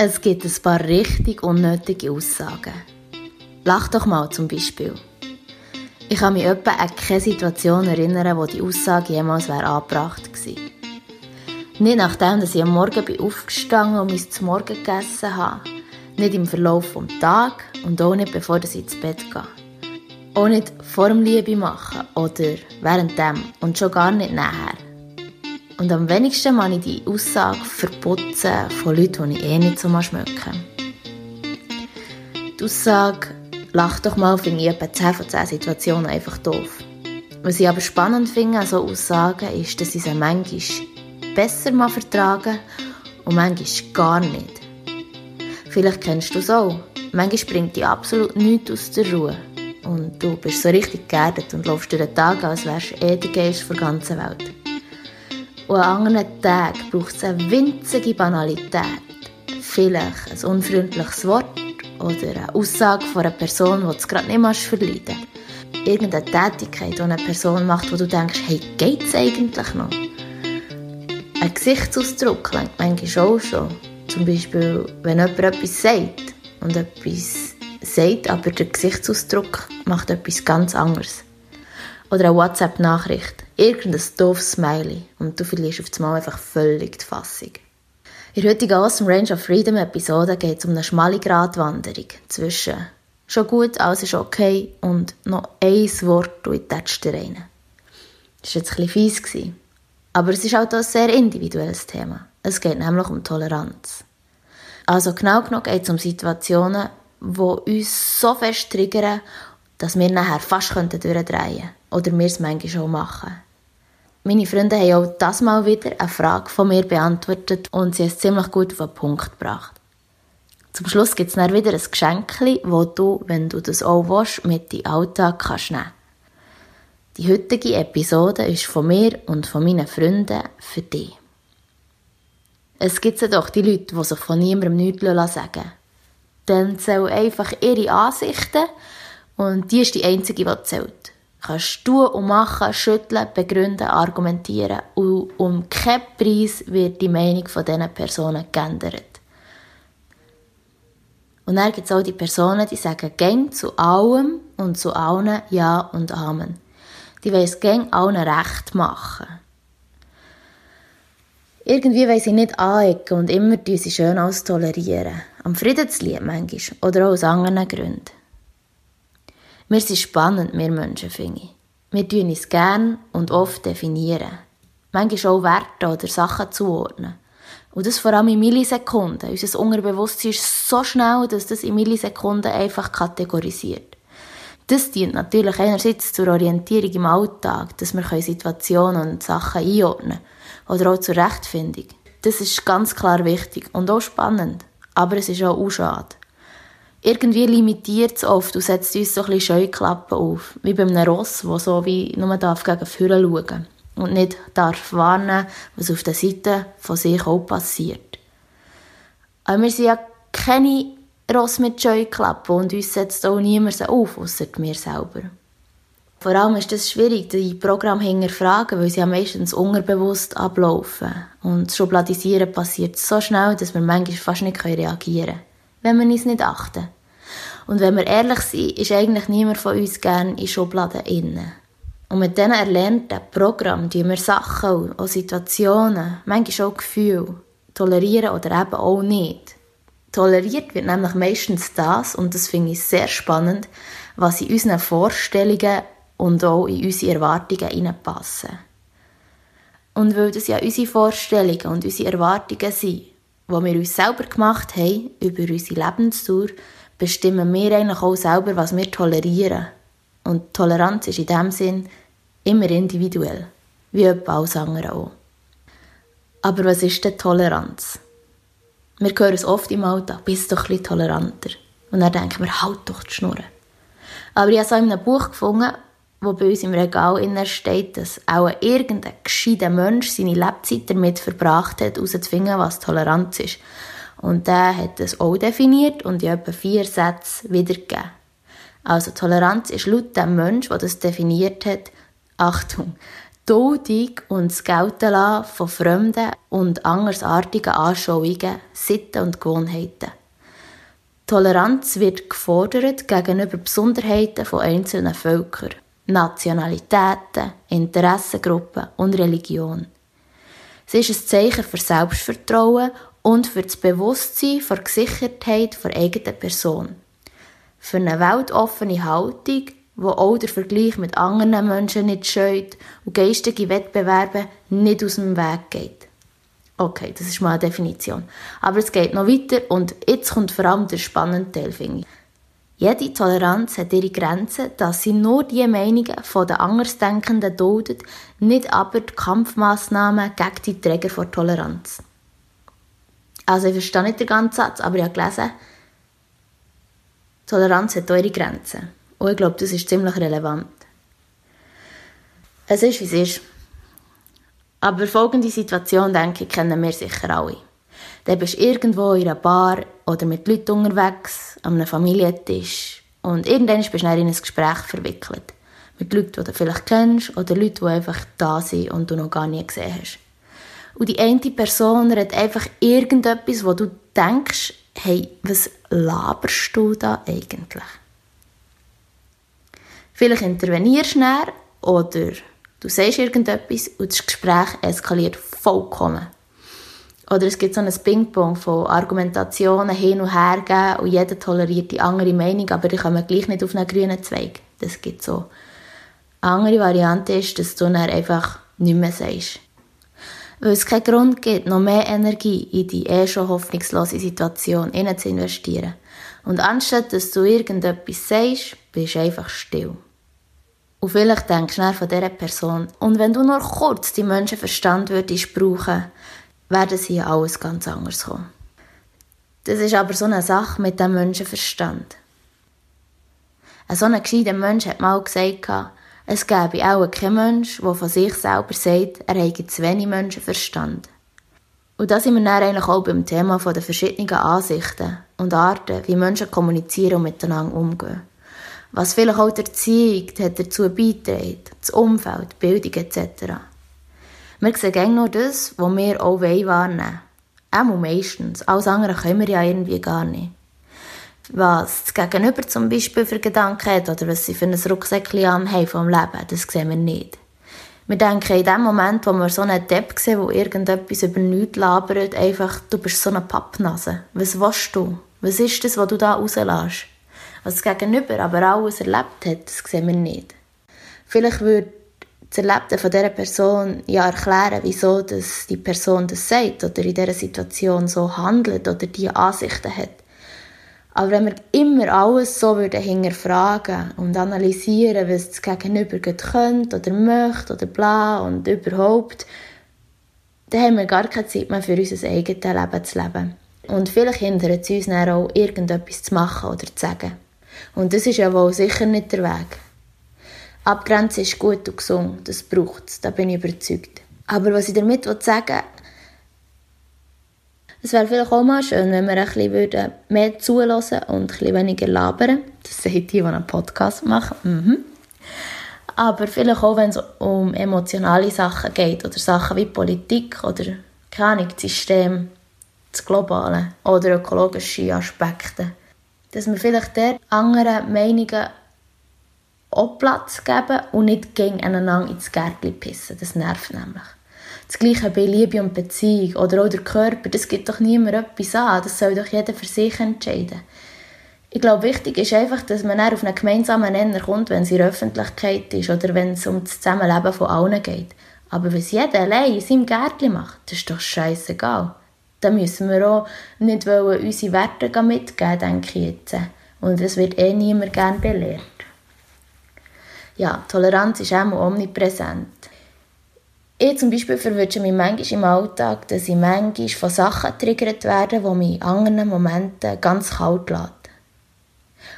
Es gibt ein paar richtig unnötige Aussagen. Lach doch mal zum Beispiel. Ich kann mich etwa an keine Situation erinnern, wo die Aussage jemals wäre angebracht gewesen. Nicht nachdem, dass ich am Morgen bin aufgestanden und mein Morgen gegessen habe. Nicht im Verlauf des Tages und auch nicht bevor ich ins Bett gehe. Auch nicht vor dem Liebe machen oder währenddem und schon gar nicht nachher. Und am wenigsten mag ich die Aussage verputzen von Leuten, die ich eh nicht so schmecken Die Aussage, lach doch mal, finde ich etwa 10 von 10 Situationen einfach doof. Was ich aber spannend finde an so Aussagen ist, dass ich sie manchmal besser mal vertragen und manchmal gar nicht. Vielleicht kennst du es auch. Manchmal bringt dich absolut nichts aus der Ruhe. Und du bist so richtig geerdet und läufst durch den Tag, als wärst du eh der Geist der ganzen Welt. Und an anderen Tagen braucht es eine winzige Banalität. Vielleicht ein unfreundliches Wort oder eine Aussage von einer Person, die du gerade nicht mehr verleiden Irgendeine Tätigkeit, die eine Person macht, wo du denkst, hey, geht's eigentlich noch? Ein Gesichtsausdruck lenkt manchmal auch schon. Zum Beispiel, wenn jemand etwas sagt und etwas sagt, aber der Gesichtsausdruck macht etwas ganz anderes. Oder eine WhatsApp-Nachricht, irgendein doofes Smiley und du verlierst auf einmal einfach völlig die Fassung. In der heutigen Awesome Range of Freedom Episode geht es um eine schmale Gratwanderung zwischen schon gut, alles ist okay und noch ein Wort und ich tätsche rein. Das war jetzt ein bisschen fies. Aber es ist auch ein sehr individuelles Thema. Es geht nämlich um Toleranz. Also genau genommen geht es um Situationen, die uns so fest triggern, dass wir nachher fast durchdrehen könnten. Oder wir es manchmal schon machen. Meine Freunde haben auch das Mal wieder eine Frage von mir beantwortet und sie es ziemlich gut auf den Punkt gebracht. Zum Schluss gibt es dann wieder ein Geschenk, das du, wenn du das auch willst, mit in den Alltag kannst nehmen Die heutige Episode ist von mir und von meinen Freunden für dich. Es gibt ja doch die Leute, die sich von niemandem nichts sagen Dann zählen einfach ihre Ansichten und die ist die einzige, die zählt kannst tun und machen, schütteln, begründen, argumentieren und um keinen Preis wird die Meinung von diesen Personen geändert. Und dann gibt es auch die Personen, die sagen gäng zu allem und zu allen Ja und Amen. Die wollen es gäng allen recht machen. Irgendwie wollen sie nicht anecken und immer sie schön alles tolerieren. Am Friedenslied manchmal oder auch aus anderen Gründen. Wir sind spannend, wir Menschen, finde ich. Wir tun uns gern und oft definieren. Manchmal auch Werte oder Sachen zuordnen. Und das vor allem in Millisekunden. Unser Unterbewusstsein ist so schnell, dass das in Millisekunden einfach kategorisiert. Das dient natürlich einerseits zur Orientierung im Alltag, dass wir Situationen und Sachen einordnen können. Oder auch zur Rechtfindung. Das ist ganz klar wichtig und auch spannend. Aber es ist auch, auch schade irgendwie limitiert es oft und setzt uns so ein bisschen Scheuklappen auf. Wie bei einem Ross, das so wie nur darf gegen vorne schauen und nicht darf warnen, was auf der Seite von sich auch passiert. Aber wir sind ja keine Ross mit Scheuklappen und uns setzt auch niemand auf, außer wir selber. Vor allem ist es schwierig, die Programme hinterfragen, weil sie ja meistens unterbewusst ablaufen. Und das Schubladisieren passiert so schnell, dass wir manchmal fast nicht reagieren können wenn wir uns nicht achten. Und wenn wir ehrlich sind, ist eigentlich niemand von uns gern in Schubladen innen. Und mit diesen erlernten Programmen tun wir Sachen, auch Situationen, manchmal auch Gefühle, tolerieren oder eben auch nicht. Toleriert wird nämlich meistens das, und das finde ich sehr spannend, was in unseren Vorstellungen und auch in unsere Erwartungen hineinpassen. Und weil das ja unsere Vorstellungen und unsere Erwartungen sind, die wir uns selber gemacht haben, über unsere Lebensdauer, bestimmen wir eigentlich auch selber, was wir tolerieren. Und Toleranz ist in diesem Sinn immer individuell, wie etwa alles andere auch. Aber was ist denn Toleranz? Wir hören es oft im Alltag, bist doch ein bisschen toleranter. Und dann denken wir, halt doch die Schnur. Aber ich habe so in einem Buch gefunden, wo bei uns im Regal steht, dass auch irgendein gescheiter Mensch seine Lebzeit damit verbracht hat, herauszufinden, was Toleranz ist. Und der hat das auch definiert und in etwa vier Sätzen wiedergegeben. Also Toleranz ist laut dem Mensch, der das definiert hat, Achtung, Duldung und das Gelten von fremden und andersartigen Anschauungen, Sitten und Gewohnheiten. Toleranz wird gefordert gegenüber Besonderheiten von einzelnen Völkern, Nationalitäten, Interessengruppen und Religion. Sie ist ein Zeichen für Selbstvertrauen und für das Bewusstsein der Gesichertheit der eigenen Person. Für eine weltoffene Haltung wo auch der Vergleich mit anderen Menschen nicht scheut und geistige Wettbewerbe nicht aus dem Weg geht. Okay, das ist mal eine Definition. Aber es geht noch weiter und jetzt kommt vor allem der spannende Teil, finde ich. Jede Toleranz hat ihre Grenzen, dass sie nur die Meinungen der Andersdenkenden duldet, nicht aber die Kampfmaßnahmen gegen die Träger von Toleranz. Also ich verstehe nicht den ganzen Satz, aber ich habe gelesen, Toleranz hat ihre Grenzen. Und ich glaube, das ist ziemlich relevant. Es ist, wie es ist. Aber folgende Situation, denke ich, kennen wir sicher alle. Da bist du irgendwo in einer Bar oder mit Leuten unterwegs, an einem Familientisch und irgendwann bist du in ein Gespräch verwickelt. Mit Leuten, die du vielleicht kennst oder Leuten, die einfach da sind und du noch gar nie gesehen hast. Und die eine Person hat einfach irgendetwas, wo du denkst, hey, was laberst du da eigentlich? Vielleicht intervenierst du näher oder du sagst irgendetwas und das Gespräch eskaliert vollkommen. Oder es gibt so ein Ping-Pong von Argumentationen hin und her geben und jeder toleriert die andere Meinung, aber die kommen gleich nicht auf einen grünen Zweig. Das gibt so. Eine andere Variante ist, dass du dann einfach nichts mehr sagst. Weil es keinen Grund gibt, noch mehr Energie in die eh schon hoffnungslose Situation zu investieren. Und anstatt dass du irgendetwas sagst, bist du einfach still. Und vielleicht denkst du von dieser Person. Und wenn du nur kurz die Menschenverstand würdest brauchen, werden sie alles ganz anders kommen. Das ist aber so eine Sache mit dem Menschenverstand. Ein so ein gescheiter Mensch hat mal gesagt, es gäbe auch keinen Mensch, der von sich selber sagt, er habe zu wenig Menschenverstand. Und da sind wir dann eigentlich auch beim Thema der verschiedenen Ansichten und Arten, wie Menschen kommunizieren und miteinander umgehen was vielleicht auch die Erziehung hat dazu beiträgt, das Umfeld, die Bildung etc. Wir sehen gerne nur das, was wir auch wahrnehmen wollen. Auch meistens. Alles andere können wir ja irgendwie gar nicht. Was das Gegenüber zum Beispiel für Gedanken hat oder was sie für ein Rucksäckchen haben vom Leben, das sehen wir nicht. Wir denken in dem Moment, wo wir so einen Depp sehen, der irgendetwas über nichts labert, einfach, du bist so eine Pappnase. Was willst du? Was ist das, was du da rauslässt? Was das Gegenüber aber alles erlebt hat, das sehen wir nicht. Vielleicht würde das Erlebte von dieser Person ja erklären, wieso dass die Person das sagt oder in dieser Situation so handelt oder diese Ansichten hat. Aber wenn wir immer alles so würden hinterfragen und analysieren, was das Gegenüber könnte oder möchte oder bla und überhaupt, dann haben wir gar keine Zeit mehr für unser eigenes Leben zu leben. Und vielleicht hindert es uns dann auch, irgendetwas zu machen oder zu sagen. Und das ist ja wohl sicher nicht der Weg. Abgrenzen ist gut und gesund, das braucht es, da bin ich überzeugt. Aber was ich damit sagen will, es wäre vielleicht auch mal schön, wenn wir ein bisschen mehr zulassen und ein bisschen weniger labern. Das sind die, die einen Podcast machen. Mhm. Aber vielleicht auch, wenn es um emotionale Sachen geht oder Sachen wie Politik oder keine Ahnung, das System, das Globale oder ökologische Aspekte dass wir vielleicht der anderen Meinungen auch Platz geben und nicht gegeneinander ins Gärtchen pissen. Das nervt nämlich. Das Gleiche bei Liebe und Beziehung oder auch der Körper, das gibt doch niemand etwas an. Das soll doch jeder für sich entscheiden. Ich glaube, wichtig ist einfach, dass man auf einen gemeinsamen Nenner kommt, wenn es in der Öffentlichkeit ist oder wenn es um das Zusammenleben von allen geht. Aber was jeder allein in seinem Gärtchen macht, das ist doch scheißegal. Da müssen wir auch nicht unsere Werte mitgeben, denke ich jetzt. Und das wird eh niemand gerne belehrt. Ja, Toleranz ist auch omnipräsent. Ich zum Beispiel verwünsche mich manchmal im Alltag, dass ich manchmal von Sachen triggert werde, die mich in anderen Momenten ganz kalt lassen.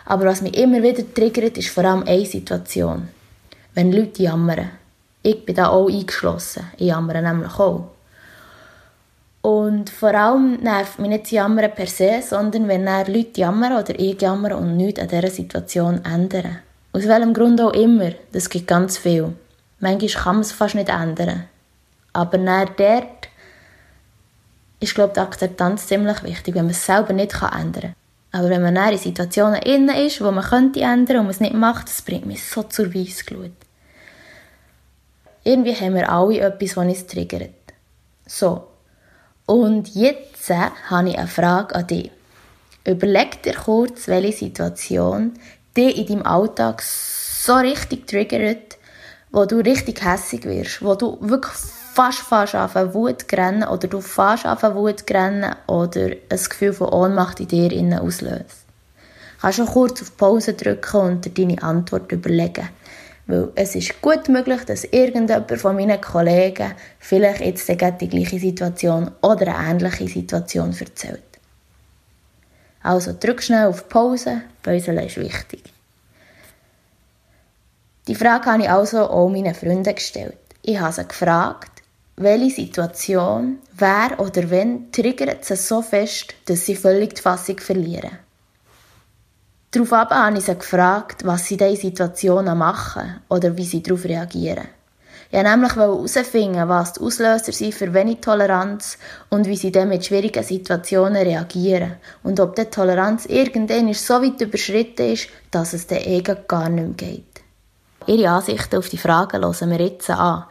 Aber was mich immer wieder triggert, ist vor allem eine Situation. Wenn Leute jammern. Ich bin da auch eingeschlossen. Ich jammere nämlich auch. Und vor allem nervt mich nicht das Jammern per se, sondern wenn Leute jammern oder ich jammere und nichts an dieser Situation ändern. Aus welchem Grund auch immer, das gibt ganz viel. Manchmal kann man es fast nicht ändern. Aber dann dort ist, glaube ich, die Akzeptanz ziemlich wichtig, wenn man es selber nicht ändern kann. Aber wenn man dann in Situationen innen ist, wo man könnte ändern und man es nicht macht, das bringt mich so zur Weissglut. Irgendwie haben wir alle etwas, das uns triggert. So. Und jetzt äh, habe ich eine Frage an dich. Überleg dir kurz, welche Situation dich in deinem Alltag so richtig triggert, wo du richtig hässig wirst, wo du wirklich fast fast auf Wut rennen oder du fast auf Wut rennen oder ein Gefühl von Ohnmacht in dir innen auslöst. Du kannst schon kurz auf Pause drücken und dir deine Antwort überlegen. Weil es ist gut möglich, dass irgendjemand von meinen Kollegen vielleicht jetzt die gleiche Situation oder eine ähnliche Situation erzählt. Also drück schnell auf Pause, Pause ist wichtig. Die Frage habe ich also auch meinen Freunden gestellt. Ich habe sie gefragt, welche Situation, wer oder wenn triggert sie so fest, dass sie völlig die Fassung verlieren. Daraufhin habe ich sie gefragt, was sie in diesen Situationen machen oder wie sie darauf reagieren. Ich wollte nämlich herausfinden, was die Auslöser sind für wenig Toleranz und wie sie dann mit schwierigen Situationen reagieren und ob die Toleranz irgendwann so weit überschritten ist, dass es den Egen gar nicht mehr geht. Ihre Ansichten auf die Fragen hören wir jetzt an.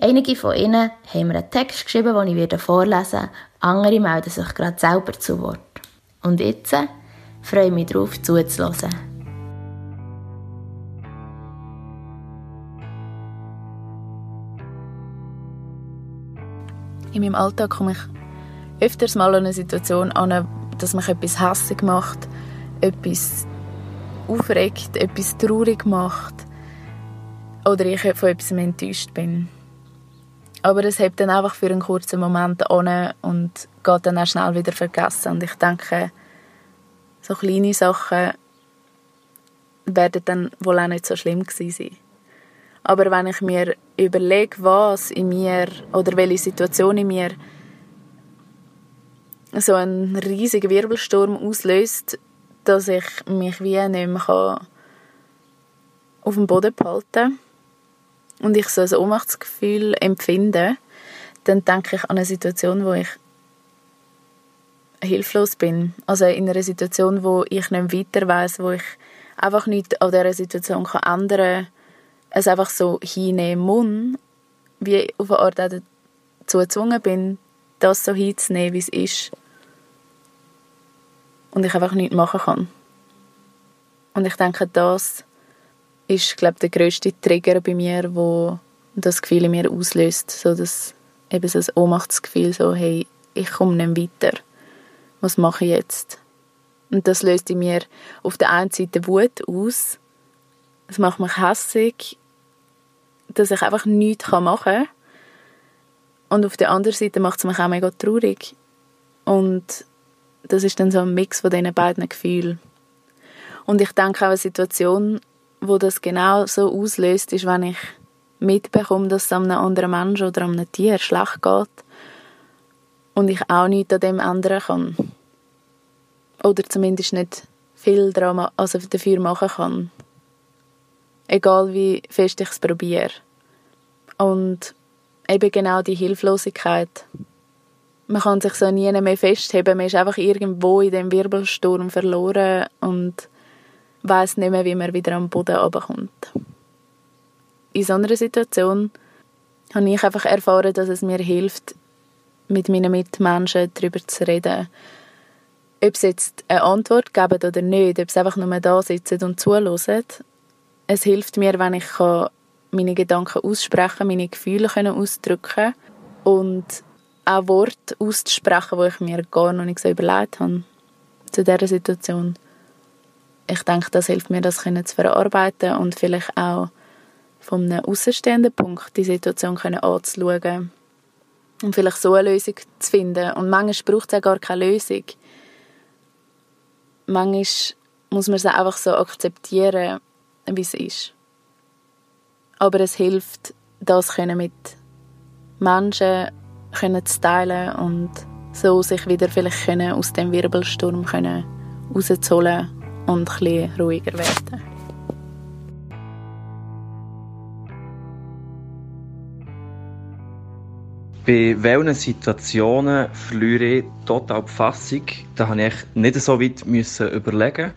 Einige von ihnen haben mir einen Text geschrieben, den ich vorlesen werde. Andere melden sich gerade selber zu Wort. Und jetzt freue ich mich darauf, zuzuhören. In meinem Alltag komme ich öfters mal an eine Situation an, dass mich etwas hässlich macht, etwas aufregt, etwas traurig macht oder ich von etwas enttäuscht bin. Aber es hebt dann einfach für einen kurzen Moment an und geht dann auch schnell wieder vergessen. Und ich denke, so kleine Sachen werden dann wohl auch nicht so schlimm gewesen sein. Aber wenn ich mir überlege, was in mir oder welche Situation in mir so einen riesigen Wirbelsturm auslöst, dass ich mich wie nicht mehr auf dem Boden behalten kann, und ich so ein Ohnmachtsgefühl empfinde, dann denke ich an eine Situation, wo ich hilflos bin. Also in einer Situation, wo ich nicht weiter weiß, wo ich einfach nicht an dieser Situation ändern kann, es einfach so hinnehmen muss, wie ich auf eine Art auch dazu gezwungen bin, das so hinzunehmen, wie es ist. Und ich einfach nichts machen kann. Und ich denke, das ist glaube der größte Trigger bei mir, wo das Gefühl in mir auslöst, so dass eben so ein Ohnmachtsgefühl, so hey, ich komme nicht weiter, was mache ich jetzt? Und das löst in mir auf der einen Seite Wut aus, es macht mich hässig, dass ich einfach nichts machen kann. Und auf der anderen Seite macht es mich auch mega traurig. Und das ist dann so ein Mix von diesen beiden Gefühlen. Und ich denke auch eine Situation, wo das genau so auslöst, ist, wenn ich mitbekomme, dass es einem anderen Menschen oder einem Tier schlecht geht und ich auch nichts an dem ändern kann. Oder zumindest nicht viel daran, also dafür machen kann. Egal wie fest ich es probiere. Und eben genau die Hilflosigkeit. Man kann sich so nie mehr festheben, man ist einfach irgendwo in dem Wirbelsturm verloren und weiß nicht mehr, wie man wieder am Boden runterkommt. In so einer Situation habe ich einfach erfahren, dass es mir hilft, mit meinen Mitmenschen darüber zu reden. Ob sie jetzt eine Antwort geben oder nicht, ob sie einfach nur da sitzen und zuhören. Es hilft mir, wenn ich meine Gedanken aussprechen meine Gefühle ausdrücken und auch Worte auszusprechen, die ich mir gar noch nicht so überlegt habe zu dieser Situation ich denke, das hilft mir, das zu verarbeiten und vielleicht auch von einem außenstehenden Punkt die Situation können anzuschauen und vielleicht so eine Lösung zu finden. Und manchmal braucht es auch gar keine Lösung. Manchmal muss man es einfach so akzeptieren, wie es ist. Aber es hilft, das mit Menschen zu teilen und so sich wieder vielleicht aus dem Wirbelsturm rauszuholen und ein ruhiger werden. Bei welchen Situationen verliere ich total die Fassung? Da habe ich nicht so weit überlegen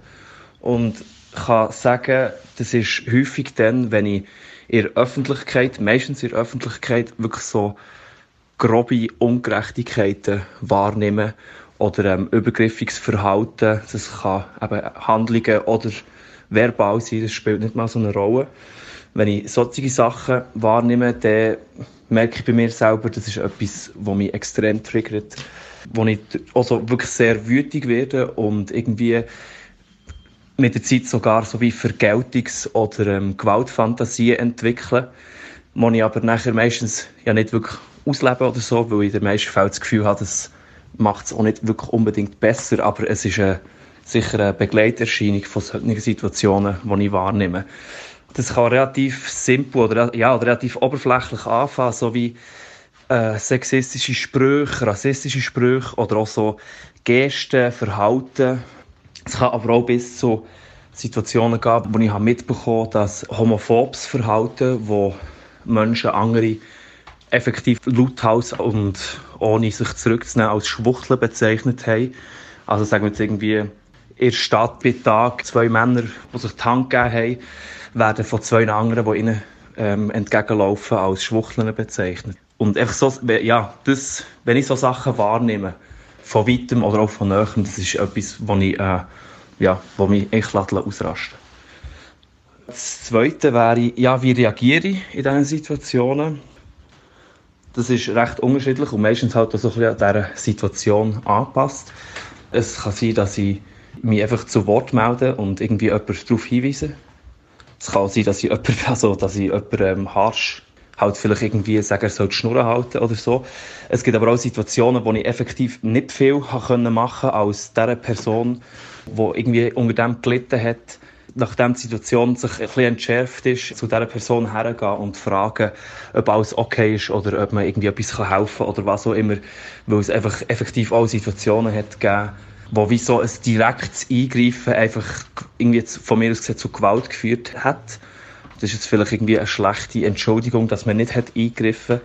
und kann sagen, das ist häufig dann, wenn ich in der Öffentlichkeit, meistens in der Öffentlichkeit, wirklich so grobe Ungerechtigkeiten wahrnehme oder ähm, übergriffiges Verhalten. Das kann eben Handlungen oder verbal sein, das spielt nicht mal so eine Rolle. Wenn ich solche Sachen wahrnehme, dann merke ich bei mir selber, das ist etwas, was mich extrem triggert, wo ich also wirklich sehr wütig werde und irgendwie mit der Zeit sogar so wie Vergeltungs- oder ähm, Gewaltfantasien entwickle, die ich aber nachher meistens ja nicht wirklich ausleben oder so, weil ich in den meisten Fällen das Gefühl habe, das macht es auch nicht wirklich unbedingt besser, aber es ist eine, sicher eine Begleiterscheinung von solchen Situationen, die ich wahrnehme. Das kann relativ simpel oder ja, relativ oberflächlich anfangen, so wie äh, sexistische Sprüche, rassistische Sprüche oder auch so Gesten, Verhalten. Es kann aber auch bis zu Situationen gehen, wo ich mitbekommen habe, dass homophobes Verhalten, wo Menschen andere effektiv lauthals und ohne sich zurückzunehmen als Schwuchtel bezeichnet haben. Also sagen wir jetzt irgendwie in der Stadt bei Tag zwei Männer, die sich die Hand gegeben haben, werden von zwei anderen, die ihnen ähm, entgegenlaufen, als Schwuchteln bezeichnet. Und einfach so, ja, das, wenn ich so Sachen wahrnehme, von weitem oder auch von näherem, das ist etwas, wo ich, äh, ja, wo mich echt ausrasten Das Zweite wäre, ja, wie reagiere ich in diesen Situationen? Das ist recht unterschiedlich und meistens halt auch so ein bisschen an dieser Situation angepasst. Es kann sein, dass ich mich einfach zu Wort melde und irgendwie jemanden darauf hinweise. Es kann auch sein, dass ich jemanden, also, dass ich jemanden ähm, harsch halt vielleicht irgendwie sagen, er soll die Schnur halten oder so. Es gibt aber auch Situationen, wo ich effektiv nicht viel machen konnte als dieser Person, die irgendwie unter dem gelitten hat, nachdem die Situation sich ein bisschen entschärft ist, zu dieser Person hergehen und fragen, ob alles okay ist oder ob man irgendwie etwas helfen kann oder was auch immer, weil es einfach effektiv auch Situationen hat gegeben, wo wie so ein direktes Eingreifen einfach irgendwie von mir aus gesehen zu Gewalt geführt hat. Das ist jetzt vielleicht irgendwie eine schlechte Entschuldigung, dass man nicht hat eingegriffen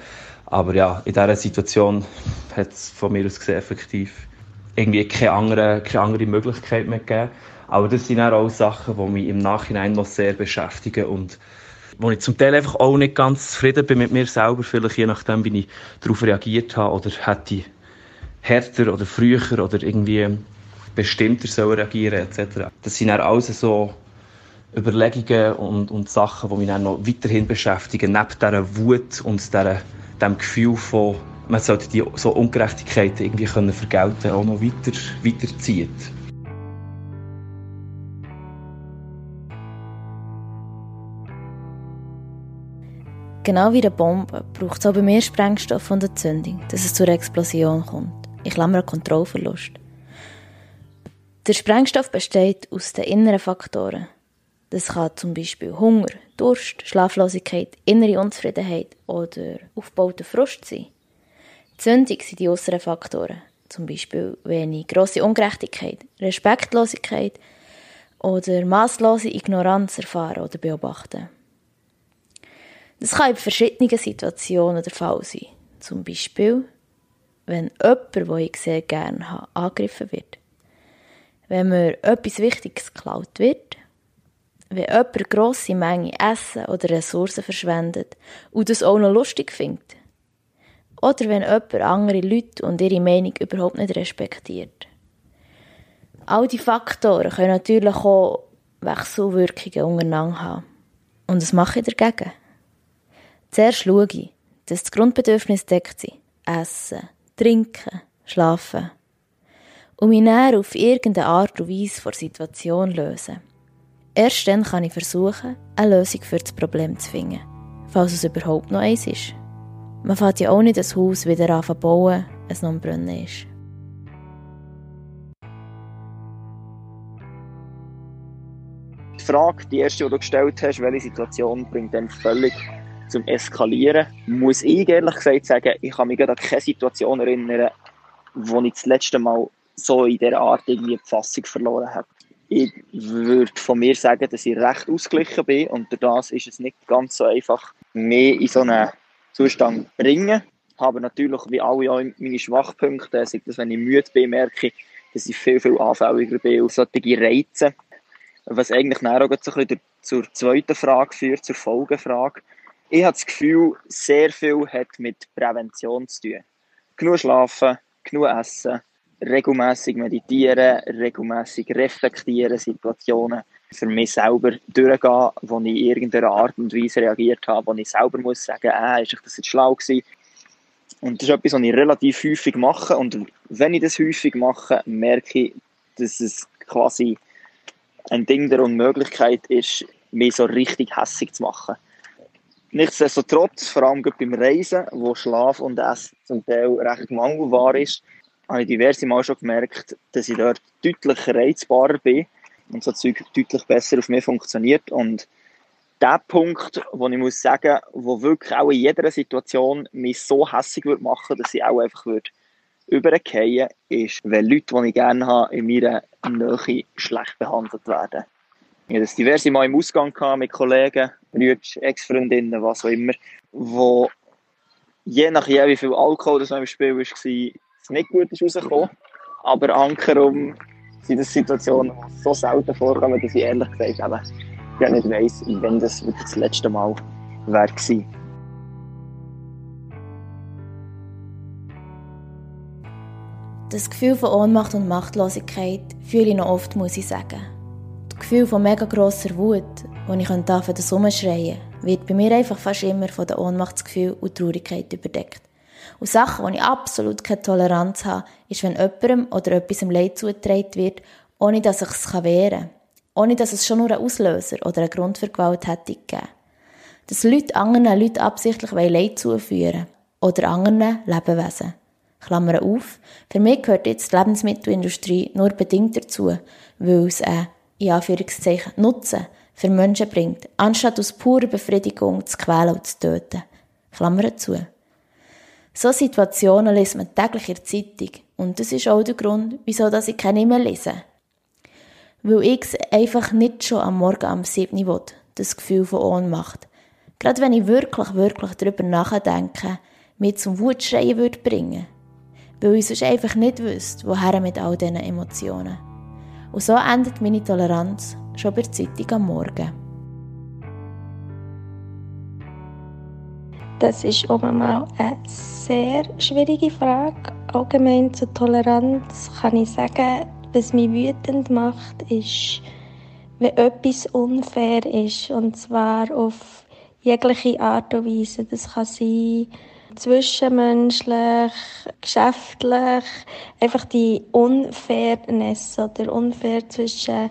aber ja, in dieser Situation hat es von mir aus gesehen effektiv irgendwie keine andere, keine andere Möglichkeit mehr gegeben. Aber das sind auch Sachen, die mich im Nachhinein noch sehr beschäftigen und wo ich zum Teil einfach auch nicht ganz zufrieden bin mit mir selber, vielleicht je nachdem, wie ich darauf reagiert habe oder hätte härter oder früher oder irgendwie bestimmter reagieren etc. Das sind auch alles so Überlegungen und, und Sachen, die mich dann noch weiterhin beschäftigen, neben dieser Wut und dieser, diesem Gefühl von, man sollte die so Ungerechtigkeiten irgendwie können vergelten, auch noch weiter, weiterziehen. Genau wie eine Bombe braucht es auch bei mir Sprengstoff und eine Zündung, dass es zur Explosion kommt. Ich klammer Kontrollverlust. Der Sprengstoff besteht aus den inneren Faktoren. Das kann zum Beispiel Hunger, Durst, Schlaflosigkeit, innere Unzufriedenheit oder aufgebauter Frust sein. Die Zündung sind die äußeren Faktoren, zum Beispiel wenig grosse Ungerechtigkeit, Respektlosigkeit oder maßlose Ignoranz erfahren oder beobachten. Das kann in verschiedenen Situationen der Fall sein. Zum Beispiel, wenn jemand, den ich sehr gerne habe, angegriffen wird. Wenn mir etwas Wichtiges geklaut wird. Wenn jemand grosse Menge Essen oder Ressourcen verschwendet und das auch noch lustig findet. Oder wenn jemand andere Leute und ihre Meinung überhaupt nicht respektiert. All diese Faktoren können natürlich auch Wechselwirkungen untereinander haben. Und was mache ich dagegen? Zuerst schaue ich, dass die Grundbedürfnisse deckt sind. Essen, trinken, schlafen. Und mich näher auf irgendeine Art und Weise vor der Situation lösen. Erst dann kann ich versuchen, eine Lösung für das Problem zu finden, falls es überhaupt noch eins ist. Man fährt ja auch nicht das Haus wieder an zu bauen, es noch am Brunnen ist. Die Frage, die erste, die du gestellt hast, welche Situation bringt dann völlig zum Eskalieren, muss ich ehrlich gesagt sagen, ich kann mich an keine Situation erinnern, wo ich das letzte Mal so in dieser Art irgendwie die Fassung verloren habe. Ich würde von mir sagen, dass ich recht ausgeglichen bin und das ist es nicht ganz so einfach, mich in so einen Zustand zu bringen. habe natürlich wie alle auch meine Schwachpunkte. Sei das, wenn ich müde bin, merke ich, dass ich viel, viel anfälliger bin auf solche Reize. Was eigentlich auch so ein bisschen zur zweiten Frage führt, zur Folgefrage. Ich habe das Gefühl, sehr viel hat mit Prävention zu tun. Genug schlafen, genug essen, regelmäßig meditieren, regelmäßig reflektieren, Situationen für mich selber durchgehen, wo ich in irgendeiner Art und Weise reagiert habe, wo ich selber muss sagen, äh, ist das jetzt schlau gewesen? Und das ist etwas, was ich relativ häufig mache. Und wenn ich das häufig mache, merke ich, dass es quasi ein Ding der Unmöglichkeit ist, mich so richtig hässig zu machen. Nichtsdestotrotz, vor allem beim Reisen, wo Schlaf und Essen zum Teil recht mangelbar ist, habe ich diverse Mal schon gemerkt, dass ich dort deutlich reizbarer bin und so Zeug deutlich besser auf mich funktioniert. Und der Punkt, wo ich muss sagen, wo wirklich auch in jeder Situation mich so hässlich würde machen, dass ich auch einfach würde übergehen, ist, wenn Leute, die ich gerne habe, in meiner Nähe schlecht behandelt werden. Ich hatte das diverse Mal im Ausgang mit Kollegen, Brüdern, Ex-Freundinnen, was auch immer, wo je nachdem, wie viel Alkohol das noch im Spiel war, es nicht gut ist rausgekommen. Aber ankerum sind das Situationen, die so selten vorkommen, dass ich ehrlich gesagt eben ja nicht weiss, wenn das das letzte Mal gewesen. Das Gefühl von Ohnmacht und Machtlosigkeit fühle ich noch oft, muss ich sagen. Das Gefühl von mega grosser Wut, wo ich anfangen das Umschreien, wird bei mir einfach fast immer von dem Ohnmachtsgefühl und Traurigkeit überdeckt. Und Sachen, wo ich absolut keine Toleranz habe, ist, wenn jemandem oder etwas im Leid zugetragen wird, ohne dass ich es wehren kann. Ohne dass es schon nur einen Auslöser oder einen Grund für Gewalt hätte gegeben. Dass Leute anderen Leuten absichtlich Leid zuführen Oder anderen Lebewesen. Klammer auf. Für mich gehört jetzt die Lebensmittelindustrie nur bedingt dazu, weil es einen, in Anführungszeichen, Nutzen für Menschen bringt, anstatt aus purer Befriedigung zu quälen und zu töten. Klammer zu. So Situationen liest man täglich in der Zeitung. Und das ist auch der Grund, wieso ich keine mehr lese. Weil ich es einfach nicht schon am Morgen am 7. will, das Gefühl von Ohnmacht. Gerade wenn ich wirklich, wirklich darüber nachdenke, mich zum Wutschreien würde bringen. Weil ich sonst einfach nicht wüsste, woher mit all diesen Emotionen. Und so endet meine Toleranz schon bei der Zeitung am Morgen. Das ist auch mal eine sehr schwierige Frage. Allgemein zur Toleranz kann ich sagen, was mich wütend macht, ist, wenn etwas unfair ist. Und zwar auf jegliche Art und Weise. Das kann sein, zwischenmenschlich, geschäftlich, einfach die Unfairness oder unfair zwischen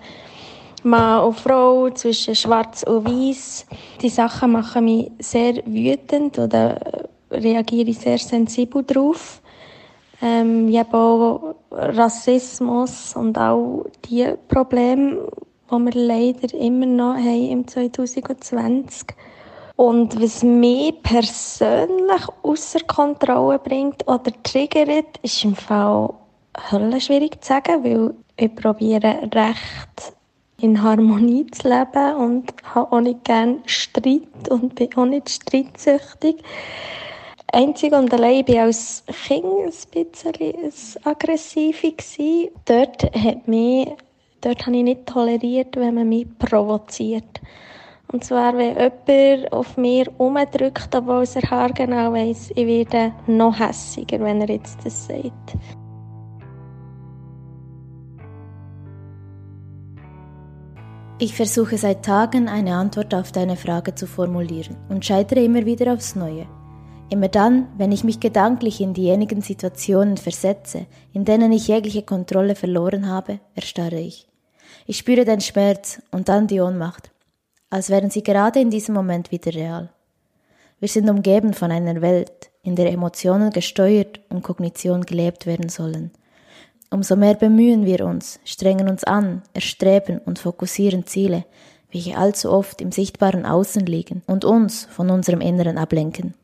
Mann und Frau, zwischen Schwarz und Weiß. Die Sachen machen mich sehr wütend oder reagiere ich sehr sensibel drauf. Ähm, ich habe auch Rassismus und auch die Probleme, die wir leider immer noch haben im 2020. Und was mich persönlich außer Kontrolle bringt oder triggert, ist im Fall schwierig zu sagen, weil ich probiere recht in Harmonie zu leben und habe auch nicht gerne Streit und bin auch nicht streitsüchtig. Einzig und allein war ich als Kind ein bisschen aggressiv. Dort, hat mich, dort habe ich nicht toleriert, wenn man mich provoziert. Und zwar, wenn jemand auf mir umdrückt, obwohl er haargenau weiss, ich werde noch hässiger, wenn er jetzt das sagt. Ich versuche seit Tagen eine Antwort auf deine Frage zu formulieren und scheitere immer wieder aufs Neue. Immer dann, wenn ich mich gedanklich in diejenigen Situationen versetze, in denen ich jegliche Kontrolle verloren habe, erstarre ich. Ich spüre den Schmerz und dann die Ohnmacht, als wären sie gerade in diesem Moment wieder real. Wir sind umgeben von einer Welt, in der Emotionen gesteuert und Kognition gelebt werden sollen – Umso mehr bemühen wir uns, strengen uns an, erstreben und fokussieren Ziele, welche allzu oft im sichtbaren Außen liegen und uns von unserem Inneren ablenken.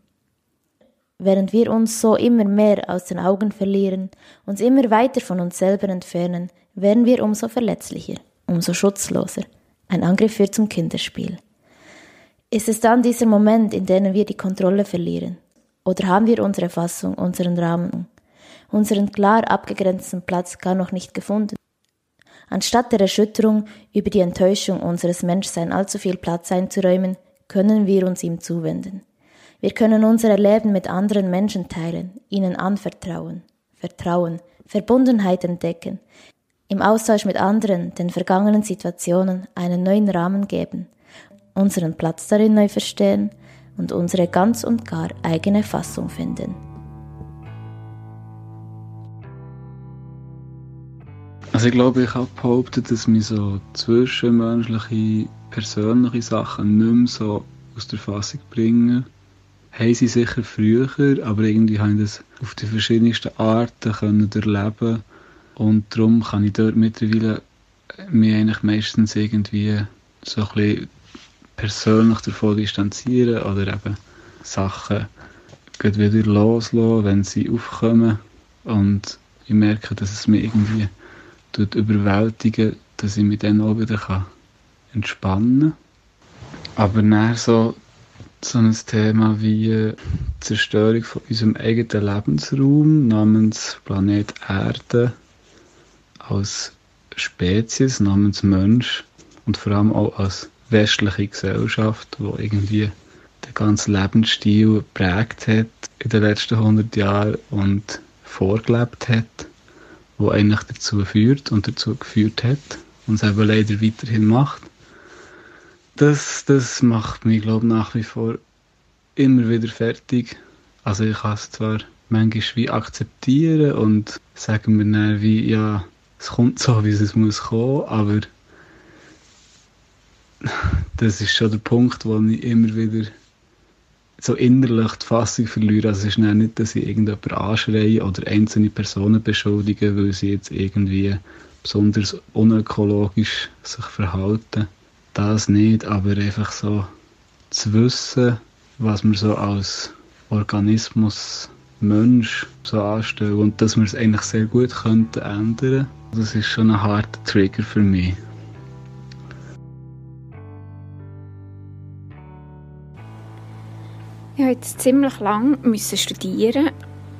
Während wir uns so immer mehr aus den Augen verlieren, uns immer weiter von uns selber entfernen, werden wir umso verletzlicher, umso schutzloser. Ein Angriff führt zum Kinderspiel. Ist es dann dieser Moment, in dem wir die Kontrolle verlieren? Oder haben wir unsere Fassung, unseren Rahmen, unseren klar abgegrenzten Platz gar noch nicht gefunden? Anstatt der Erschütterung über die Enttäuschung unseres Menschseins allzu viel Platz einzuräumen, können wir uns ihm zuwenden. Wir können unser Erleben mit anderen Menschen teilen, ihnen anvertrauen, Vertrauen, Verbundenheit entdecken, im Austausch mit anderen den vergangenen Situationen einen neuen Rahmen geben, unseren Platz darin neu verstehen und unsere ganz und gar eigene Fassung finden. Also ich glaube, ich habe behauptet, dass mir so zwischenmenschliche, persönliche Sachen nicht mehr so aus der Fassung bringen. Haben sie sicher früher, aber irgendwie haben das auf die verschiedensten Arten können erleben und darum kann ich dort mittlerweile mich eigentlich meistens irgendwie so ein persönlich davon distanzieren oder eben Sachen wieder loslassen, wenn sie aufkommen und ich merke, dass es mich irgendwie tut überwältigen, dass ich mich dann auch wieder kann entspannen kann. Aber dann so, so ein Thema wie die Zerstörung von unserem eigenen Lebensraum namens Planet Erde als Spezies, namens Mensch und vor allem auch als westliche Gesellschaft, wo irgendwie den ganzen Lebensstil geprägt hat in den letzten 100 Jahren und vorgelebt hat wo eigentlich dazu führt und dazu geführt hat und es eben leider weiterhin macht. Das, das macht mich, glaube ich, nach wie vor immer wieder fertig. Also ich kann es zwar manchmal wie akzeptieren und sagen mir dann wie, ja, es kommt so, wie es muss kommen, aber das ist schon der Punkt, wo ich immer wieder so innerlich die Fassung verliere. Also es ist nicht, dass ich irgendjemanden anschreie oder einzelne Personen beschuldige, weil sie jetzt irgendwie besonders unökologisch sich verhalten. Das nicht, aber einfach so zu wissen, was man so als Organismus, Mensch so anstellen und dass wir es eigentlich sehr gut könnten ändern. Das ist schon ein harter Trigger für mich. Ich musste jetzt ziemlich lange studieren,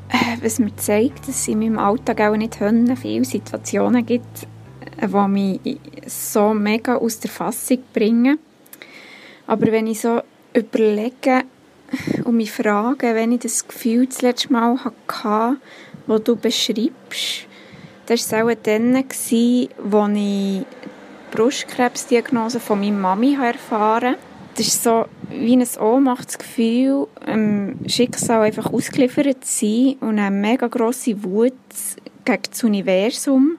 äh, was mir zeigt, dass es in meinem Alltag auch nicht viele Situationen gibt, äh, die mich so mega aus der Fassung bringen. Aber wenn ich so überlege und mich frage, wenn ich das Gefühl das letzte Mal hatte, das du beschreibst, das war auch dann, als ich die Brustkrebsdiagnose von meiner Mami erfahren habe das ist so wie ein Ohnmachtsgefühl, ähm, Schicksal einfach ausgeliefert zu sein und eine mega grosse Wut gegen das Universum,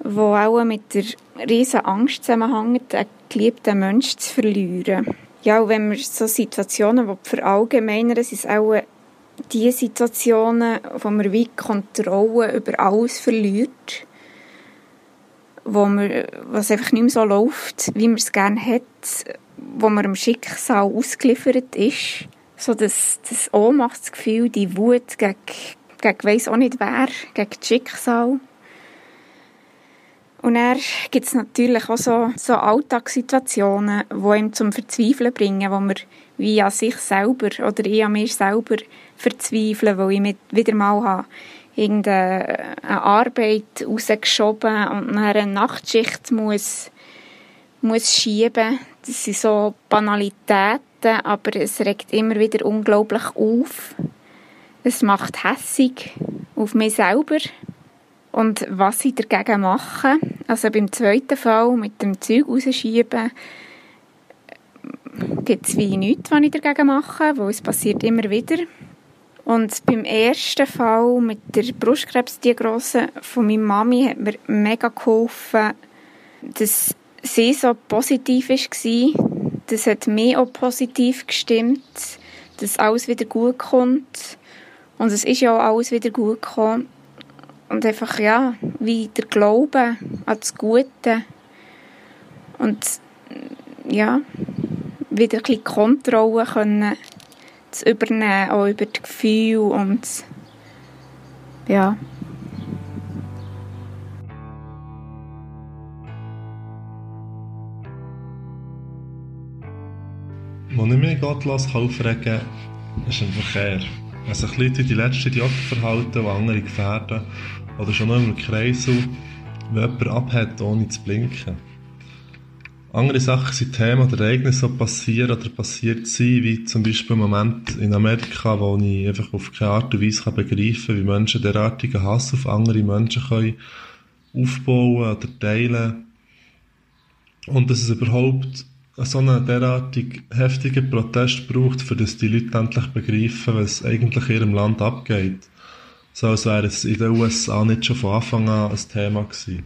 wo auch mit der riesen Angst zusammenhängt, einen geliebten Menschen zu verlieren. Ja, und wenn wir so Situationen verallgemeinern, sind es auch die Situationen, wo man wie Kontrolle über alles verliert, wo man, was einfach nicht mehr so läuft, wie man es gerne hat, wo man dem Schicksal ausgeliefert ist. So das, das Ohnmachtsgefühl, die Wut gegen, gegen weiss auch nicht wer, gegen das Schicksal. Und dann gibt es natürlich auch so, so Alltagssituationen, die einem zum Verzweifeln bringen, wo man wie an sich selber oder ich an mir selber verzweifeln, weil ich mit wieder mal habe irgendeine Arbeit rausgeschoben und nach einer Nachtschicht muss, muss schieben das sind so Banalitäten, aber es regt immer wieder unglaublich auf. Es macht hässig auf mich selber. Und was ich dagegen mache, also beim zweiten Fall mit dem Zeug rausschieben, gibt es wie nichts, was ich dagegen mache, weil es passiert immer wieder. Und beim ersten Fall mit der Brustkrebsdiagnose von meiner Mami hat mir mega geholfen, dass sie so positiv war, das hat mich auch positiv gestimmt, dass alles wieder gut kommt. Und es ist ja auch alles wieder gut gekommen. Und einfach, ja, wie der Glaube an das Gute. Und, ja, wieder ein bisschen Kontrolle können zu übernehmen, auch über das Gefühl und, ja. Als ich mich gottlos aufregen kann, ist im Verkehr. Wenn sich Leute wie die letzten Idioten verhalten, die andere gefährden, oder schon noch im Kreisel, wenn jemand abhält, ohne zu blinken. Andere Sachen sind Themen oder Ereignisse, die passieren oder passiert sind, wie zum Beispiel im Moment in Amerika, wo ich einfach auf keine Art und Weise begreifen kann, wie Menschen derartigen Hass auf andere Menschen können aufbauen oder teilen. Und dass es überhaupt so einen derartig heftigen Protest braucht, für das die Leute endlich begreifen, was eigentlich in ihrem Land abgeht. So als wäre es in den USA nicht schon von Anfang an ein Thema gewesen.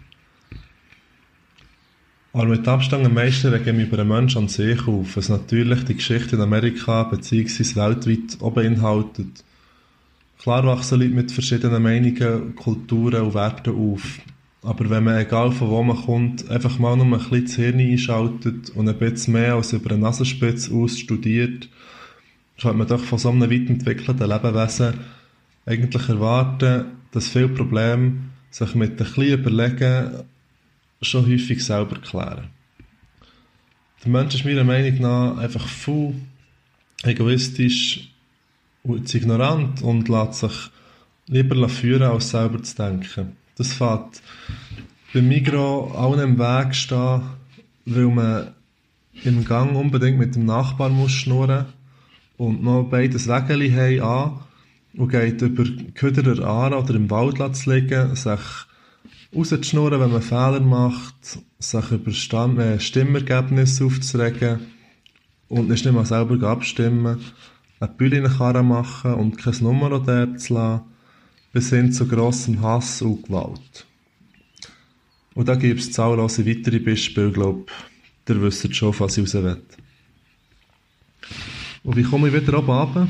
Aber mit Abstand am meisten regen wir über einen Menschen an sich auf, was natürlich die Geschichte in Amerika bzw. weltweit auch beinhaltet. Klar wachsen Leute mit verschiedenen Meinungen, Kulturen und Werten auf. Aber wenn man, egal von wo man kommt, einfach mal nur ein bisschen das Hirn einschaltet und ein bisschen mehr als über eine Nasenspitze aus studiert, kann man doch von so einem weit entwickelten Lebewesen eigentlich erwarten, dass viele Probleme sich mit ein bisschen Überlegen schon häufig selber klären. Der Mensch ist meiner Meinung nach einfach voll egoistisch und ignorant und lässt sich lieber führen, als selber zu denken. Das fängt beim Migro allen im Weg stehen, weil man im Gang unbedingt mit dem Nachbarn muss schnurren und noch beides Wägeli haben an und geht über Köderer an oder im Wald zu liegen, sich rauszuschnurren, wenn man Fehler macht, sich über Stand äh, Stimmergebnisse aufzuregen und nicht mal selber abstimmen, eine Bühne machen und kein Nummer dort zu lassen, bis hin zu grossem Hass und Gewalt. Und da gibt es zahllose weitere Beispiele, glaube ich, ihr wisst schon, was ich raus will. Und wie komme ich wieder oben runter?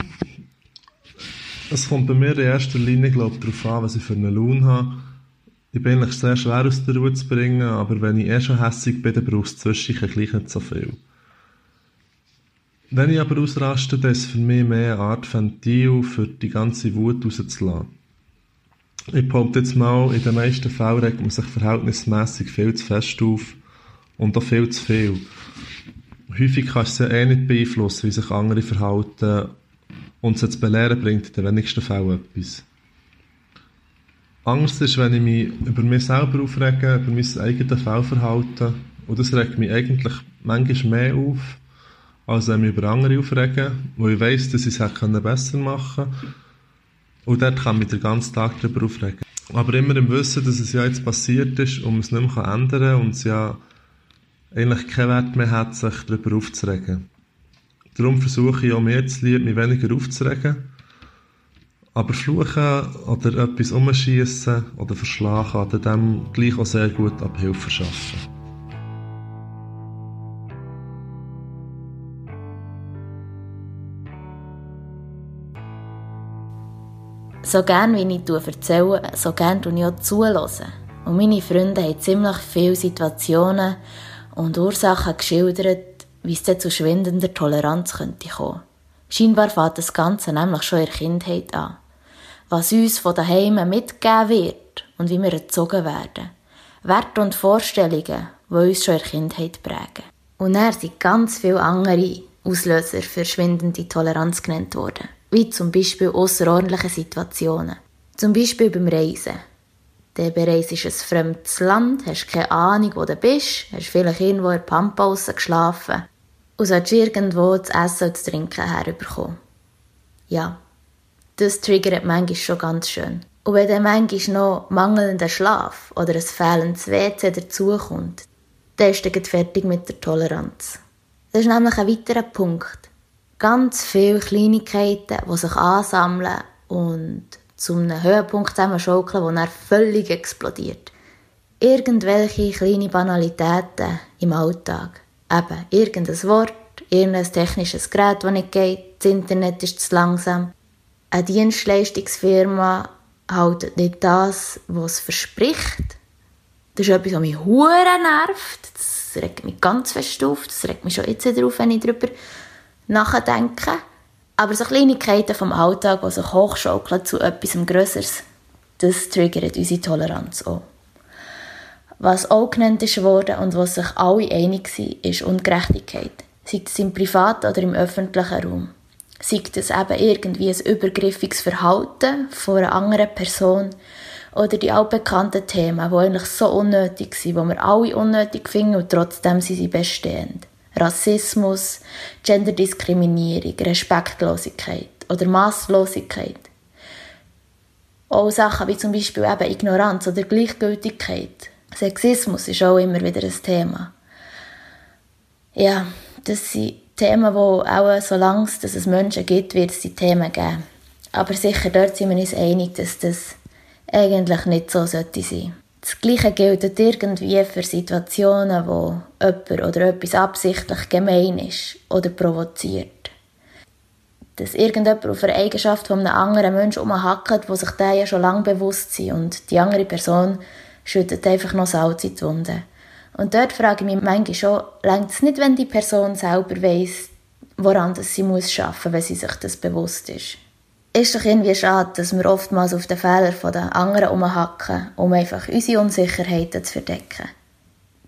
Es kommt bei mir in erster Linie, glaube ich, darauf an, was ich für einen Lohn habe ich bin eigentlich sehr schwer aus der Ruhe zu bringen, aber wenn ich eh schon hässig bin, dann braucht es zwischendurch gleich nicht so viel. Wenn ich aber ausraste, dann ist es für mich mehr eine Art Ventil, für die ganze Wut rauszulassen. Ich behaupte jetzt mal, in den meisten Fällen regt man sich verhältnismäßig viel zu fest auf und auch viel zu viel. Häufig kannst du ja eh nicht beeinflussen, wie sich andere verhalten und sie zu belehren bringt in den wenigsten Fällen etwas. Angst ist, wenn ich mich über mich selber aufrege, über mein eigenes Fehlverhalten. Und das regt mich eigentlich manchmal mehr auf, als wenn ich mich über andere aufrege, wo ich weiss, dass ich es besser machen kann. Und dort kann ich mich den ganzen Tag darüber aufregen. Aber immer im Wissen, dass es ja jetzt passiert ist und man es nicht mehr ändern kann und es ja eigentlich keinen Wert mehr hat, sich darüber aufzuregen. Darum versuche ich auch mehr zu lieb, mich weniger aufzuregen aber fluchen oder etwas umschießen oder verschlagen kann dem gleich auch sehr gut Abhilfe verschaffen. So gern wie ich erzähle, so gern tue ich auch zuhören. Und meine Freunde haben ziemlich viele Situationen und Ursachen geschildert, wie es zu schwindender Toleranz könnte kommen. Scheinbar fängt das Ganze nämlich schon in der Kindheit an was uns von daheim mitgegeben wird und wie wir erzogen werden. Werte und Vorstellungen, die uns schon in der Kindheit prägen. Und er sind ganz viele andere Auslöser für schwindende Toleranz genannt worden. Wie zum Beispiel außerordentliche Situationen. Zum Beispiel beim Reisen. Der bereist ist ein fremdes Land, hast keine Ahnung, wo du bist, hast vielleicht irgendwo in der Pampa geschlafen und sollst irgendwo zu essen und zu trinken herüberkommen. Ja, das triggert manchmal schon ganz schön. Und wenn dann manchmal noch mangelnder Schlaf oder ein fehlendes WC dazukommt, dann ist er fertig mit der Toleranz. Das ist nämlich ein weiterer Punkt. Ganz viele Kleinigkeiten, die sich ansammeln und zu einem Höhepunkt zusammenschaukeln, wo er völlig explodiert. Irgendwelche kleine Banalitäten im Alltag. Eben, irgendein Wort, irgendein technisches Gerät, das nicht geht, das Internet ist zu langsam, eine Dienstleistungsfirma hält nicht das, was es verspricht. Das ist etwas, was mich hure nervt. Das regt mich ganz fest auf. Das regt mich schon jetzt darauf, wenn ich darüber nachdenke. Aber so Kleinigkeiten vom Alltag, die sich hochschaukeln zu etwas Größeres, das triggert unsere Toleranz auch. Was auch genannt worden und was sich alle einig sind, ist Ungerechtigkeit. Sei es im privaten oder im öffentlichen Raum. Sei das eben irgendwie ein übergriffiges Verhalten von einer anderen Person oder die altbekannten Themen, die eigentlich so unnötig sind, die wir alle unnötig finden und trotzdem sind sie bestehend. Rassismus, Genderdiskriminierung, Respektlosigkeit oder Masslosigkeit. Auch Sachen wie zum Beispiel eben Ignoranz oder Gleichgültigkeit. Sexismus ist auch immer wieder ein Thema. Ja, das sind Themen, die auch, solange es Menschen gibt, wird es die Themen geben. Aber sicher, dort sind wir uns einig, dass das eigentlich nicht so sollte sein. Das Gleiche gilt irgendwie für Situationen, wo jemand oder etwas absichtlich gemein ist oder provoziert. Dass irgendjemand auf eine Eigenschaft von einem anderen Menschen umhackt, wo sich der ja schon lange bewusst ist und die andere Person schüttet einfach noch Salz in die Wunde. Und dort frage ich mich manchmal schon, längt es nicht, wenn die Person selber weiss, woran sie arbeiten muss, wenn sie sich das bewusst ist ist doch irgendwie schade, dass wir oftmals auf den Fehler der anderen umhacken, um einfach unsere Unsicherheiten zu verdecken.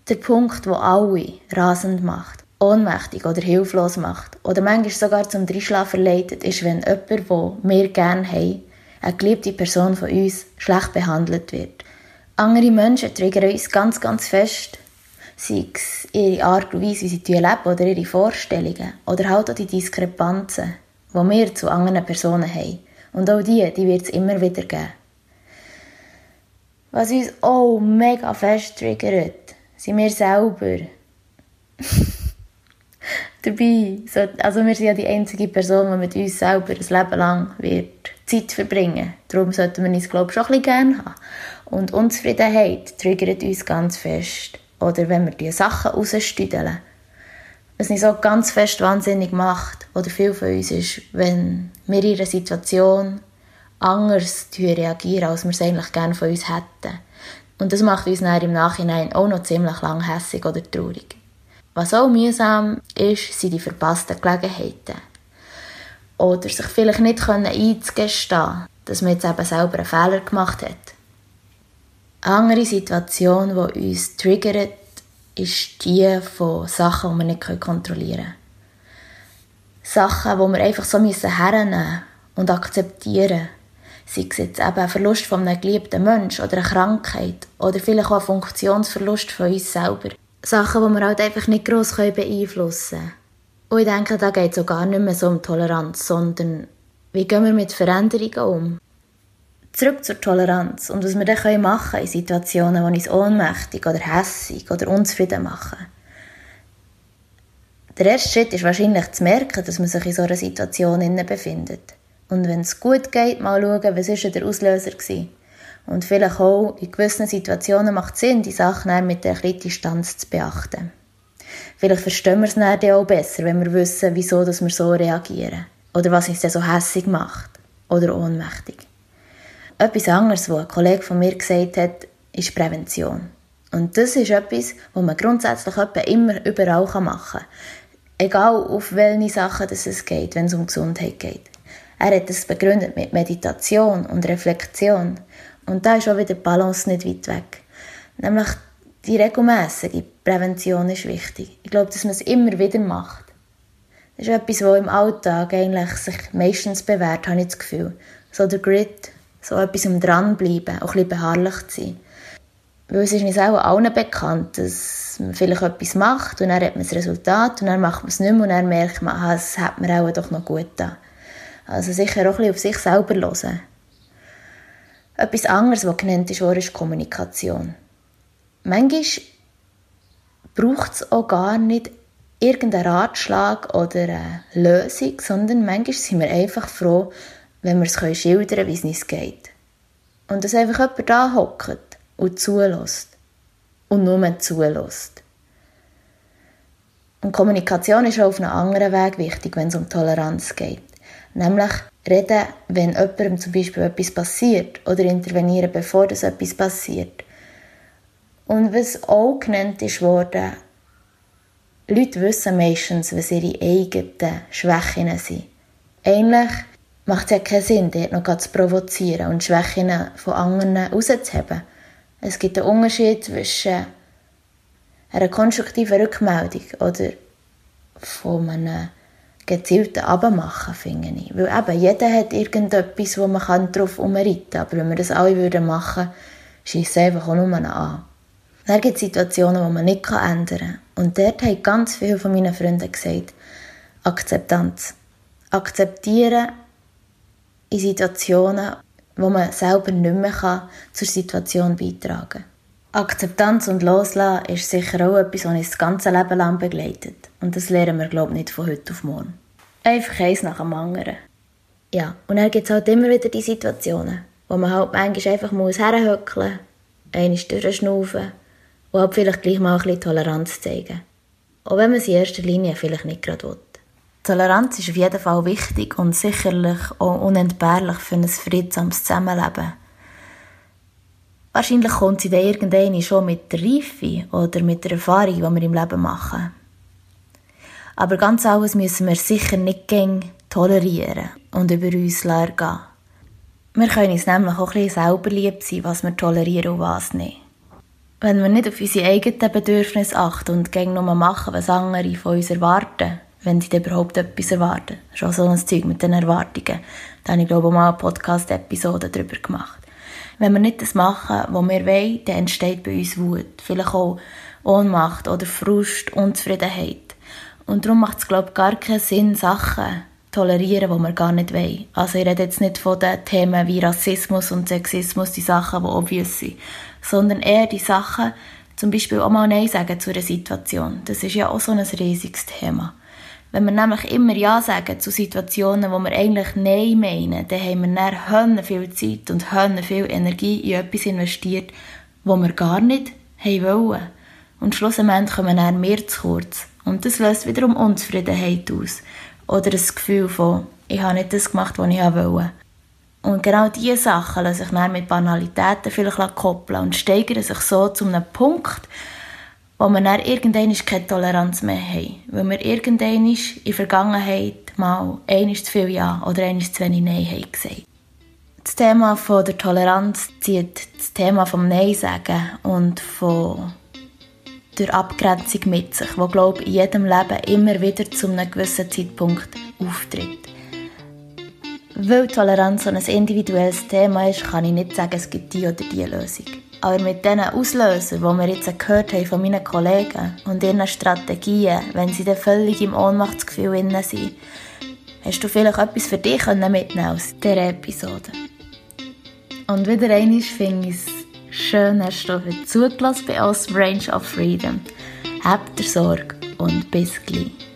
Der Punkt, wo alle rasend macht, ohnmächtig oder hilflos macht oder manchmal sogar zum Dreischlafen leitet, ist, wenn jemand, den wir gerne haben, eine geliebte Person von uns, schlecht behandelt wird. Andere Menschen triggern uns ganz, ganz fest. Sei es ihre Art und Weise, wie sie leben oder ihre Vorstellungen oder halt auch die Diskrepanzen die wir zu anderen Personen haben. Und auch die, die wird es immer wieder geben. Was uns auch mega fest triggert, sind wir selber. Dabei, also wir sind ja die einzige Person, die mit uns selber ein Leben lang wird Zeit verbringen Darum sollten wir uns, glaube ich, schon ein bisschen gerne haben. Und Unzufriedenheit triggert uns ganz fest. Oder wenn wir die Sachen rausstüdeln was mich so ganz fest wahnsinnig macht, oder viel von uns ist, wenn wir in einer Situation anders reagieren, als wir es eigentlich gerne von uns hätten. Und das macht uns dann im Nachhinein auch noch ziemlich lang hässig oder traurig. Was auch mühsam ist, sind die verpassten Gelegenheiten. Oder sich vielleicht nicht einzugestehen, dass man jetzt eben selber einen Fehler gemacht hat. Eine andere Situation, die uns triggert, ist die von Sachen, die wir nicht kontrollieren können. Sachen, die wir einfach so hernehmen und akzeptieren Sei es jetzt eben ein Verlust von einem geliebten Menschen oder eine Krankheit oder vielleicht auch ein Funktionsverlust von uns selber. Sachen, die wir halt einfach nicht gross beeinflussen können. Und ich denke, da geht es auch gar nicht mehr so um Toleranz, sondern wie gehen wir mit Veränderungen um? Zurück zur Toleranz und was wir dann machen können in Situationen, die uns ohnmächtig oder hässig oder unzufrieden machen. Der erste Schritt ist wahrscheinlich zu merken, dass man sich in so einer Situation befindet. Und wenn es gut geht, mal schauen, was war der Auslöser war. Und vielleicht auch in gewissen Situationen macht es Sinn, die Sachen mit der Distanz zu beachten. Vielleicht verstehen wir es dann auch besser, wenn wir wissen, wieso wir so reagieren. Oder was uns dann so hässig macht. Oder ohnmächtig. Etwas anderes, was ein Kollege von mir gesagt hat, ist Prävention. Und das ist etwas, was man grundsätzlich immer überall machen kann. Egal auf welche Sachen es geht, wenn es um Gesundheit geht. Er hat es begründet mit Meditation und Reflexion. Und da ist auch wieder die Balance nicht weit weg. Nämlich die regelmäßige Prävention ist wichtig. Ich glaube, dass man es immer wieder macht. Das ist etwas, was im Alltag eigentlich sich meistens bewährt, habe ich das Gefühl. So der Grit, so etwas um dranbleiben, auch ein bisschen beharrlich zu sein. Weil es ist uns auch allen bekannt, dass man vielleicht etwas macht und dann hat man das Resultat und dann macht man es nicht mehr und dann merkt man, ah, es hat mir auch doch noch gut da. Also sicher auch ein auf sich selber hören. Etwas anderes, was genannt ist, ist Kommunikation. Manchmal braucht es auch gar nicht irgendeinen Ratschlag oder eine Lösung, sondern manchmal sind wir einfach froh, wenn wir es schildern können, wie es uns geht. Und dass einfach jemand da hockt und zulässt. Und nur zulässt. Und Kommunikation ist auch auf einem anderen Weg wichtig, wenn es um Toleranz geht. Nämlich reden, wenn jemandem zum Beispiel etwas passiert oder intervenieren, bevor das etwas passiert. Und was auch genannt ist worden, Leute wissen meistens, was ihre eigenen Schwächen sind. Eigentlich macht es ja keinen Sinn, dort noch zu provozieren und Schwächen von anderen rauszuheben. Es gibt einen Unterschied zwischen einer konstruktiven Rückmeldung oder von einem gezielten Abmachen, finde ich. Weil eben, jeder hat irgendetwas, wo man drauf umreiten kann. Aber wenn wir das alle würden machen, schießt es einfach nur an. Dann gibt es Situationen, die man nicht ändern kann. Und dort haben ganz viele von meinen Freunden gesagt, Akzeptanz. Akzeptieren in Situationen, wo man selber nicht mehr kann, zur Situation beitragen kann. Akzeptanz und Loslassen ist sicher auch etwas, was uns das ganze Leben lang begleitet. Und das lernen wir, glaube ich, nicht von heute auf morgen. Einfach eins nach dem anderen. Ja, und dann gibt es halt immer wieder die Situationen, wo man halt manchmal einfach muss herhöckeln einmal durchschnaufen und halt vielleicht gleich mal ein bisschen Toleranz zeigen. Auch wenn man es in erster Linie vielleicht nicht gerade will. Toleranz ist auf jeden Fall wichtig und sicherlich auch unentbehrlich für ein friedsames Zusammenleben. Wahrscheinlich kommt sie dann irgendwann schon mit der Reife oder mit der Erfahrung, die wir im Leben machen. Aber ganz alles müssen wir sicher nicht gäng tolerieren und über uns gehen. Wir können uns nämlich auch ein bisschen selber lieb sein, was wir tolerieren und was nicht. Wenn wir nicht auf unsere eigenen Bedürfnisse achten und gäng nur machen, was andere von uns erwarten, wenn sie überhaupt etwas erwarten. Schon so ein Zeug mit den Erwartungen. Da habe ich, glaube ich, mal eine Podcast-Episode darüber gemacht. Wenn wir nicht das machen, was wir wollen, dann entsteht bei uns Wut. Vielleicht auch Ohnmacht oder Frust, Unzufriedenheit. Und darum macht es, glaube ich, gar keinen Sinn, Sachen tolerieren, die wir gar nicht wollen. Also ich rede jetzt nicht von den Themen wie Rassismus und Sexismus, die Sachen, die obvious sind, sondern eher die Sachen, zum Beispiel auch mal Nein sagen zu einer Situation. Das ist ja auch so ein riesiges Thema. Wenn wir nämlich immer Ja sagen zu Situationen, wo wir eigentlich Nein meinen, dann haben wir dann Hönne viel Zeit und Hönne viel Energie in etwas investiert, wo wir gar nicht wollen. Und schlussendlich kommen dann mehr zu kurz. Und das löst wiederum Unzufriedenheit aus. Oder ein Gefühl von, ich habe nicht das gemacht, was ich wollte. Und genau diese Sachen lassen sich dann mit Banalitäten vielleicht koppeln und steigern sich so zu einem Punkt, wo wir dann irgendwann keine Toleranz mehr haben. Weil wir irgendwann in der Vergangenheit mal einmal zu viel Ja oder einmal zu wenig Nein haben gesagt. Das Thema von der Toleranz zieht das Thema vom Nein sagen und von der Abgrenzung mit sich, wo glaube ich in jedem Leben immer wieder zu einem gewissen Zeitpunkt auftritt. Weil Toleranz so ein individuelles Thema ist, kann ich nicht sagen, es gibt die oder die Lösung. Aber mit diesen Auslösern, die wir jetzt gehört haben von meinen Kollegen und ihren Strategien, wenn sie dann völlig im Ohnmachtsgefühl innen sind, hast du vielleicht etwas für dich mitnehmen aus dieser Episode. Und wieder einmal finde ich es schön, hast du heute zugelassen bei uns Range of Freedom. Habt ihr Sorge und bis gleich.